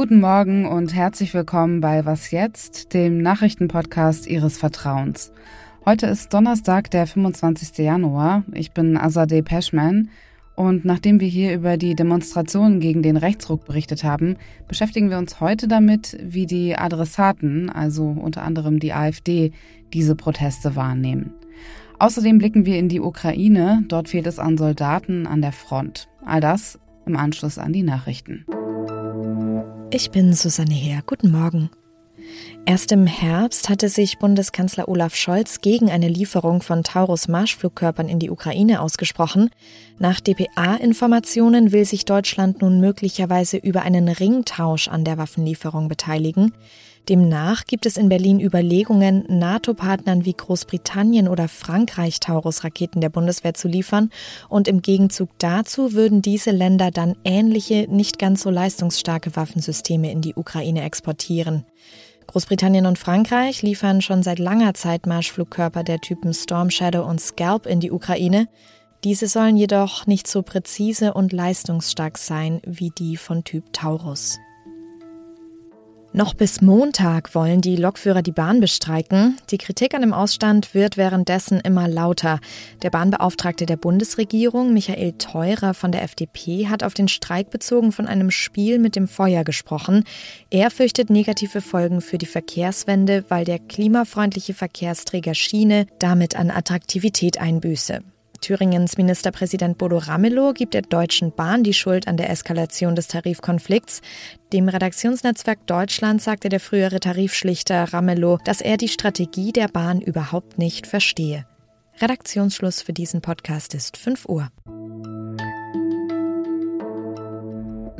Guten Morgen und herzlich willkommen bei Was jetzt, dem Nachrichtenpodcast Ihres Vertrauens. Heute ist Donnerstag, der 25. Januar. Ich bin Azadeh Peschman und nachdem wir hier über die Demonstrationen gegen den Rechtsruck berichtet haben, beschäftigen wir uns heute damit, wie die Adressaten, also unter anderem die AfD, diese Proteste wahrnehmen. Außerdem blicken wir in die Ukraine. Dort fehlt es an Soldaten an der Front. All das im Anschluss an die Nachrichten. Ich bin Susanne Heer. Guten Morgen. Erst im Herbst hatte sich Bundeskanzler Olaf Scholz gegen eine Lieferung von Taurus-Marschflugkörpern in die Ukraine ausgesprochen. Nach dpa-Informationen will sich Deutschland nun möglicherweise über einen Ringtausch an der Waffenlieferung beteiligen. Demnach gibt es in Berlin Überlegungen, NATO-Partnern wie Großbritannien oder Frankreich Taurus-Raketen der Bundeswehr zu liefern, und im Gegenzug dazu würden diese Länder dann ähnliche, nicht ganz so leistungsstarke Waffensysteme in die Ukraine exportieren. Großbritannien und Frankreich liefern schon seit langer Zeit Marschflugkörper der Typen Storm Shadow und Scalp in die Ukraine. Diese sollen jedoch nicht so präzise und leistungsstark sein wie die von Typ Taurus. Noch bis Montag wollen die Lokführer die Bahn bestreiken. Die Kritik an dem Ausstand wird währenddessen immer lauter. Der Bahnbeauftragte der Bundesregierung, Michael Theurer von der FDP, hat auf den Streik bezogen von einem Spiel mit dem Feuer gesprochen. Er fürchtet negative Folgen für die Verkehrswende, weil der klimafreundliche Verkehrsträger Schiene damit an Attraktivität einbüße. Thüringens Ministerpräsident Bodo Ramelow gibt der Deutschen Bahn die Schuld an der Eskalation des Tarifkonflikts. Dem Redaktionsnetzwerk Deutschland sagte der frühere Tarifschlichter Ramelow, dass er die Strategie der Bahn überhaupt nicht verstehe. Redaktionsschluss für diesen Podcast ist 5 Uhr.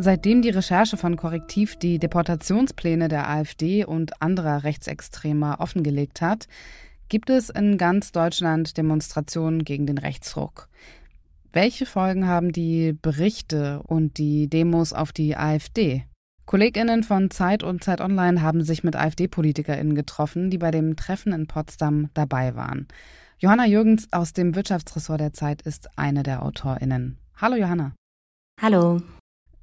Seitdem die Recherche von Korrektiv die Deportationspläne der AfD und anderer Rechtsextremer offengelegt hat, gibt es in ganz Deutschland Demonstrationen gegen den Rechtsruck. Welche Folgen haben die Berichte und die Demos auf die AfD? KollegInnen von Zeit und Zeit Online haben sich mit AfD-PolitikerInnen getroffen, die bei dem Treffen in Potsdam dabei waren. Johanna Jürgens aus dem Wirtschaftsressort der Zeit ist eine der AutorInnen. Hallo Johanna. Hallo.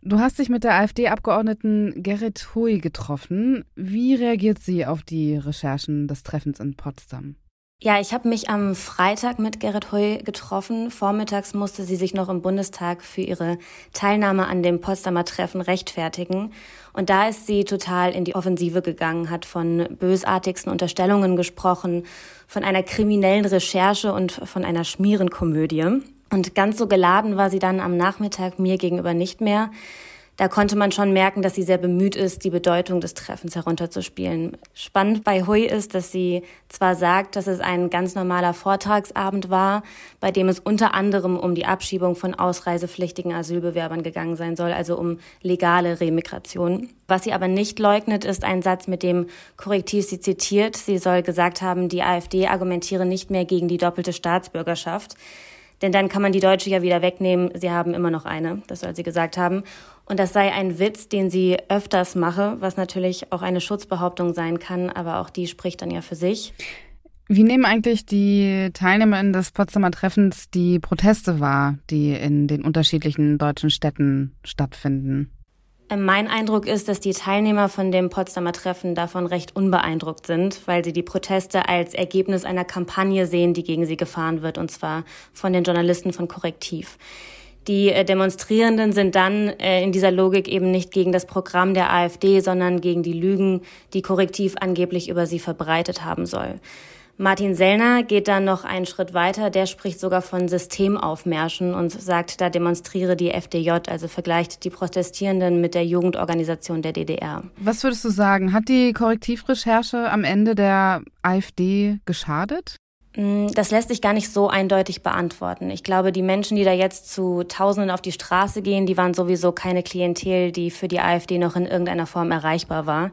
Du hast dich mit der AfD-Abgeordneten Gerrit Hui getroffen. Wie reagiert sie auf die Recherchen des Treffens in Potsdam? Ja, ich habe mich am Freitag mit Gerrit Hui getroffen. Vormittags musste sie sich noch im Bundestag für ihre Teilnahme an dem Potsdamer Treffen rechtfertigen. Und da ist sie total in die Offensive gegangen, hat von bösartigsten Unterstellungen gesprochen, von einer kriminellen Recherche und von einer Schmierenkomödie. Und ganz so geladen war sie dann am Nachmittag mir gegenüber nicht mehr. Da konnte man schon merken, dass sie sehr bemüht ist, die Bedeutung des Treffens herunterzuspielen. Spannend bei Hui ist, dass sie zwar sagt, dass es ein ganz normaler Vortragsabend war, bei dem es unter anderem um die Abschiebung von ausreisepflichtigen Asylbewerbern gegangen sein soll, also um legale Remigration. Was sie aber nicht leugnet, ist ein Satz, mit dem Korrektiv sie zitiert. Sie soll gesagt haben, die AfD argumentiere nicht mehr gegen die doppelte Staatsbürgerschaft. Denn dann kann man die Deutsche ja wieder wegnehmen. Sie haben immer noch eine, das soll sie gesagt haben. Und das sei ein Witz, den sie öfters mache, was natürlich auch eine Schutzbehauptung sein kann, aber auch die spricht dann ja für sich. Wie nehmen eigentlich die TeilnehmerInnen des Potsdamer Treffens die Proteste wahr, die in den unterschiedlichen deutschen Städten stattfinden? Mein Eindruck ist, dass die Teilnehmer von dem Potsdamer Treffen davon recht unbeeindruckt sind, weil sie die Proteste als Ergebnis einer Kampagne sehen, die gegen sie gefahren wird, und zwar von den Journalisten von Korrektiv. Die äh, Demonstrierenden sind dann äh, in dieser Logik eben nicht gegen das Programm der AfD, sondern gegen die Lügen, die Korrektiv angeblich über sie verbreitet haben soll. Martin Sellner geht dann noch einen Schritt weiter. Der spricht sogar von Systemaufmärschen und sagt, da demonstriere die FDJ, also vergleicht die Protestierenden mit der Jugendorganisation der DDR. Was würdest du sagen? Hat die Korrektivrecherche am Ende der AfD geschadet? Mm, das lässt sich gar nicht so eindeutig beantworten. Ich glaube, die Menschen, die da jetzt zu Tausenden auf die Straße gehen, die waren sowieso keine Klientel, die für die AfD noch in irgendeiner Form erreichbar war.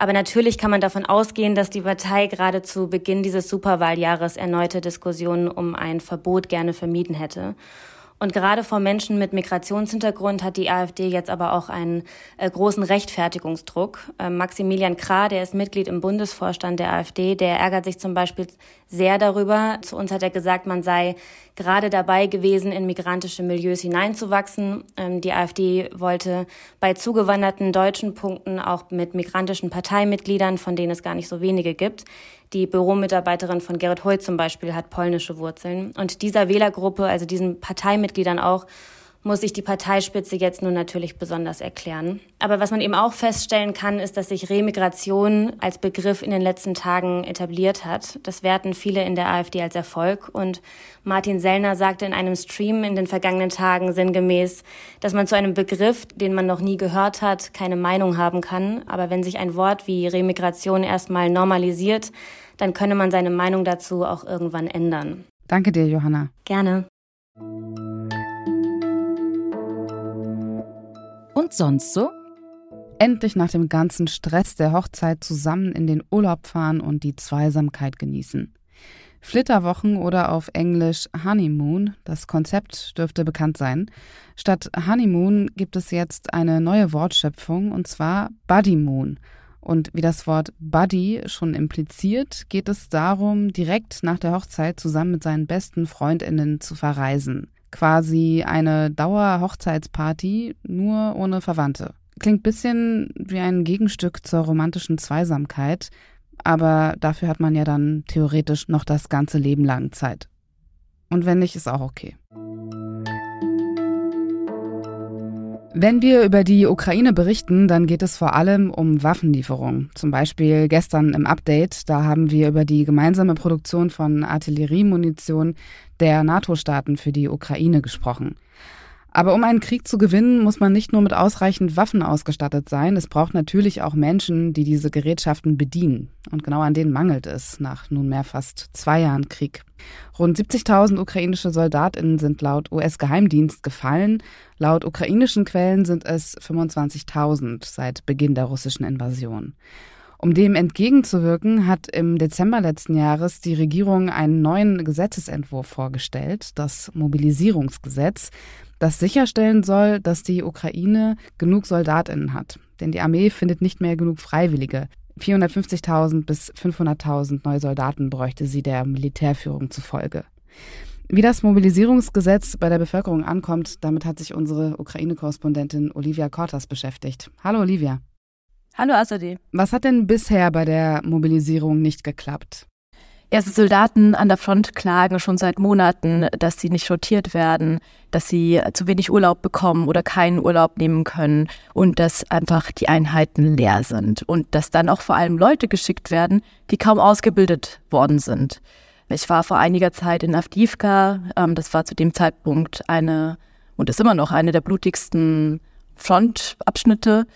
Aber natürlich kann man davon ausgehen, dass die Partei gerade zu Beginn dieses Superwahljahres erneute Diskussionen um ein Verbot gerne vermieden hätte. Und gerade vor Menschen mit Migrationshintergrund hat die AfD jetzt aber auch einen äh, großen Rechtfertigungsdruck. Äh, Maximilian Krah, der ist Mitglied im Bundesvorstand der AfD, der ärgert sich zum Beispiel sehr darüber. Zu uns hat er gesagt, man sei gerade dabei gewesen, in migrantische Milieus hineinzuwachsen. Ähm, die AfD wollte bei zugewanderten deutschen Punkten auch mit migrantischen Parteimitgliedern, von denen es gar nicht so wenige gibt. Die Büromitarbeiterin von Gerrit Hoy zum Beispiel hat polnische Wurzeln. Und dieser Wählergruppe, also diesen Parteimitgliedern auch, muss sich die Parteispitze jetzt nun natürlich besonders erklären. Aber was man eben auch feststellen kann, ist, dass sich Remigration als Begriff in den letzten Tagen etabliert hat. Das werten viele in der AfD als Erfolg. Und Martin Sellner sagte in einem Stream in den vergangenen Tagen sinngemäß, dass man zu einem Begriff, den man noch nie gehört hat, keine Meinung haben kann. Aber wenn sich ein Wort wie Remigration erstmal normalisiert, dann könne man seine Meinung dazu auch irgendwann ändern. Danke dir, Johanna. Gerne. Und sonst so? Endlich nach dem ganzen Stress der Hochzeit zusammen in den Urlaub fahren und die Zweisamkeit genießen. Flitterwochen oder auf Englisch Honeymoon, das Konzept dürfte bekannt sein. Statt Honeymoon gibt es jetzt eine neue Wortschöpfung und zwar Buddymoon. Und wie das Wort Buddy schon impliziert, geht es darum, direkt nach der Hochzeit zusammen mit seinen besten Freundinnen zu verreisen quasi eine Dauer-Hochzeitsparty, nur ohne Verwandte. Klingt bisschen wie ein Gegenstück zur romantischen Zweisamkeit, aber dafür hat man ja dann theoretisch noch das ganze Leben lang Zeit. Und wenn nicht, ist auch okay. Wenn wir über die Ukraine berichten, dann geht es vor allem um Waffenlieferungen. Zum Beispiel gestern im Update, da haben wir über die gemeinsame Produktion von Artilleriemunition der NATO-Staaten für die Ukraine gesprochen. Aber um einen Krieg zu gewinnen, muss man nicht nur mit ausreichend Waffen ausgestattet sein, es braucht natürlich auch Menschen, die diese Gerätschaften bedienen. Und genau an denen mangelt es nach nunmehr fast zwei Jahren Krieg. Rund 70.000 ukrainische Soldatinnen sind laut US-Geheimdienst gefallen. Laut ukrainischen Quellen sind es 25.000 seit Beginn der russischen Invasion. Um dem entgegenzuwirken, hat im Dezember letzten Jahres die Regierung einen neuen Gesetzesentwurf vorgestellt, das Mobilisierungsgesetz, das sicherstellen soll, dass die Ukraine genug Soldatinnen hat. Denn die Armee findet nicht mehr genug Freiwillige. 450.000 bis 500.000 neue Soldaten bräuchte sie der Militärführung zufolge. Wie das Mobilisierungsgesetz bei der Bevölkerung ankommt, damit hat sich unsere Ukraine-Korrespondentin Olivia Kortas beschäftigt. Hallo Olivia. Hallo Asadi. Was hat denn bisher bei der Mobilisierung nicht geklappt? Erste Soldaten an der Front klagen schon seit Monaten, dass sie nicht rotiert werden, dass sie zu wenig Urlaub bekommen oder keinen Urlaub nehmen können und dass einfach die Einheiten leer sind und dass dann auch vor allem Leute geschickt werden, die kaum ausgebildet worden sind. Ich war vor einiger Zeit in Avdivka, ähm, das war zu dem Zeitpunkt eine und ist immer noch eine der blutigsten Frontabschnitte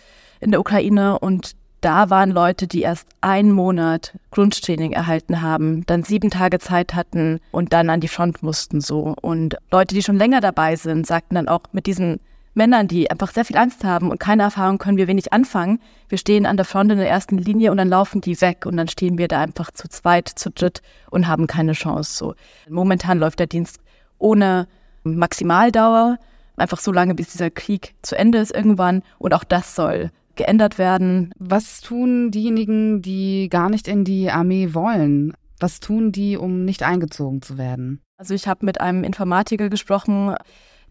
in der Ukraine und da waren Leute, die erst einen Monat Grundtraining erhalten haben, dann sieben Tage Zeit hatten und dann an die Front mussten so. Und Leute, die schon länger dabei sind, sagten dann auch mit diesen Männern, die einfach sehr viel Angst haben und keine Erfahrung, können wir wenig anfangen. Wir stehen an der Front in der ersten Linie und dann laufen die weg und dann stehen wir da einfach zu zweit, zu dritt und haben keine Chance. So momentan läuft der Dienst ohne Maximaldauer, einfach so lange, bis dieser Krieg zu Ende ist irgendwann. Und auch das soll geändert werden. Was tun diejenigen, die gar nicht in die Armee wollen? Was tun die, um nicht eingezogen zu werden? Also ich habe mit einem Informatiker gesprochen,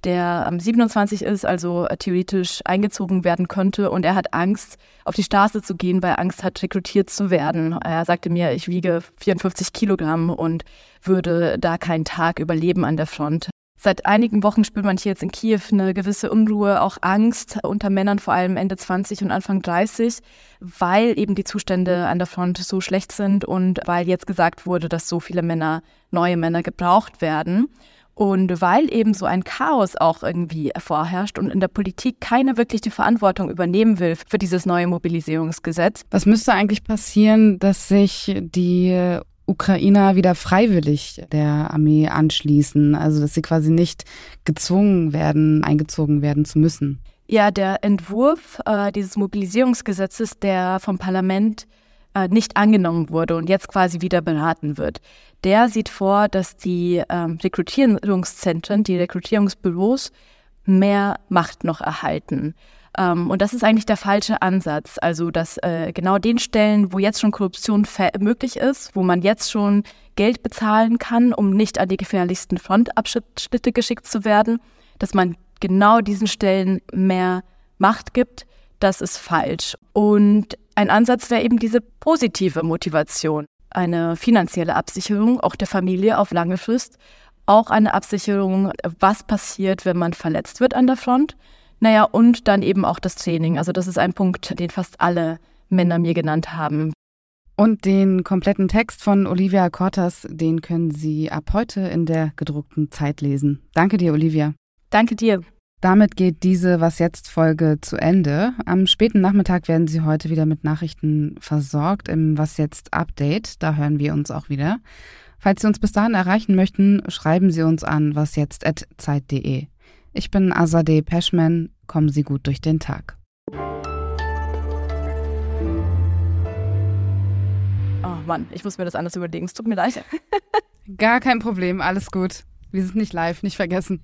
der am 27 ist, also theoretisch eingezogen werden könnte. Und er hat Angst, auf die Straße zu gehen, weil er Angst hat, rekrutiert zu werden. Er sagte mir, ich wiege 54 Kilogramm und würde da keinen Tag überleben an der Front. Seit einigen Wochen spürt man hier jetzt in Kiew eine gewisse Unruhe, auch Angst unter Männern, vor allem Ende 20 und Anfang 30, weil eben die Zustände an der Front so schlecht sind und weil jetzt gesagt wurde, dass so viele Männer, neue Männer gebraucht werden. Und weil eben so ein Chaos auch irgendwie vorherrscht und in der Politik keiner wirklich die Verantwortung übernehmen will für dieses neue Mobilisierungsgesetz. Was müsste eigentlich passieren, dass sich die Ukrainer wieder freiwillig der Armee anschließen, also dass sie quasi nicht gezwungen werden, eingezogen werden zu müssen. Ja, der Entwurf äh, dieses Mobilisierungsgesetzes, der vom Parlament äh, nicht angenommen wurde und jetzt quasi wieder beraten wird, der sieht vor, dass die ähm, Rekrutierungszentren, die Rekrutierungsbüros mehr Macht noch erhalten. Ähm, und das ist eigentlich der falsche Ansatz. Also, dass äh, genau den Stellen, wo jetzt schon Korruption möglich ist, wo man jetzt schon Geld bezahlen kann, um nicht an die gefährlichsten Frontabschnitte geschickt zu werden, dass man genau diesen Stellen mehr Macht gibt, das ist falsch. Und ein Ansatz wäre eben diese positive Motivation, eine finanzielle Absicherung auch der Familie auf lange Frist, auch eine Absicherung, was passiert, wenn man verletzt wird an der Front. Naja, und dann eben auch das Training. Also das ist ein Punkt, den fast alle Männer mir genannt haben. Und den kompletten Text von Olivia Cortas, den können Sie ab heute in der gedruckten Zeit lesen. Danke dir, Olivia. Danke dir. Damit geht diese Was jetzt Folge zu Ende. Am späten Nachmittag werden Sie heute wieder mit Nachrichten versorgt im Was jetzt Update. Da hören wir uns auch wieder. Falls Sie uns bis dahin erreichen möchten, schreiben Sie uns an wasjetzt@zeit.de. Ich bin Azadeh Peschman. Kommen Sie gut durch den Tag. Oh Mann, ich muss mir das anders überlegen. Es tut mir leid. Gar kein Problem, alles gut. Wir sind nicht live, nicht vergessen.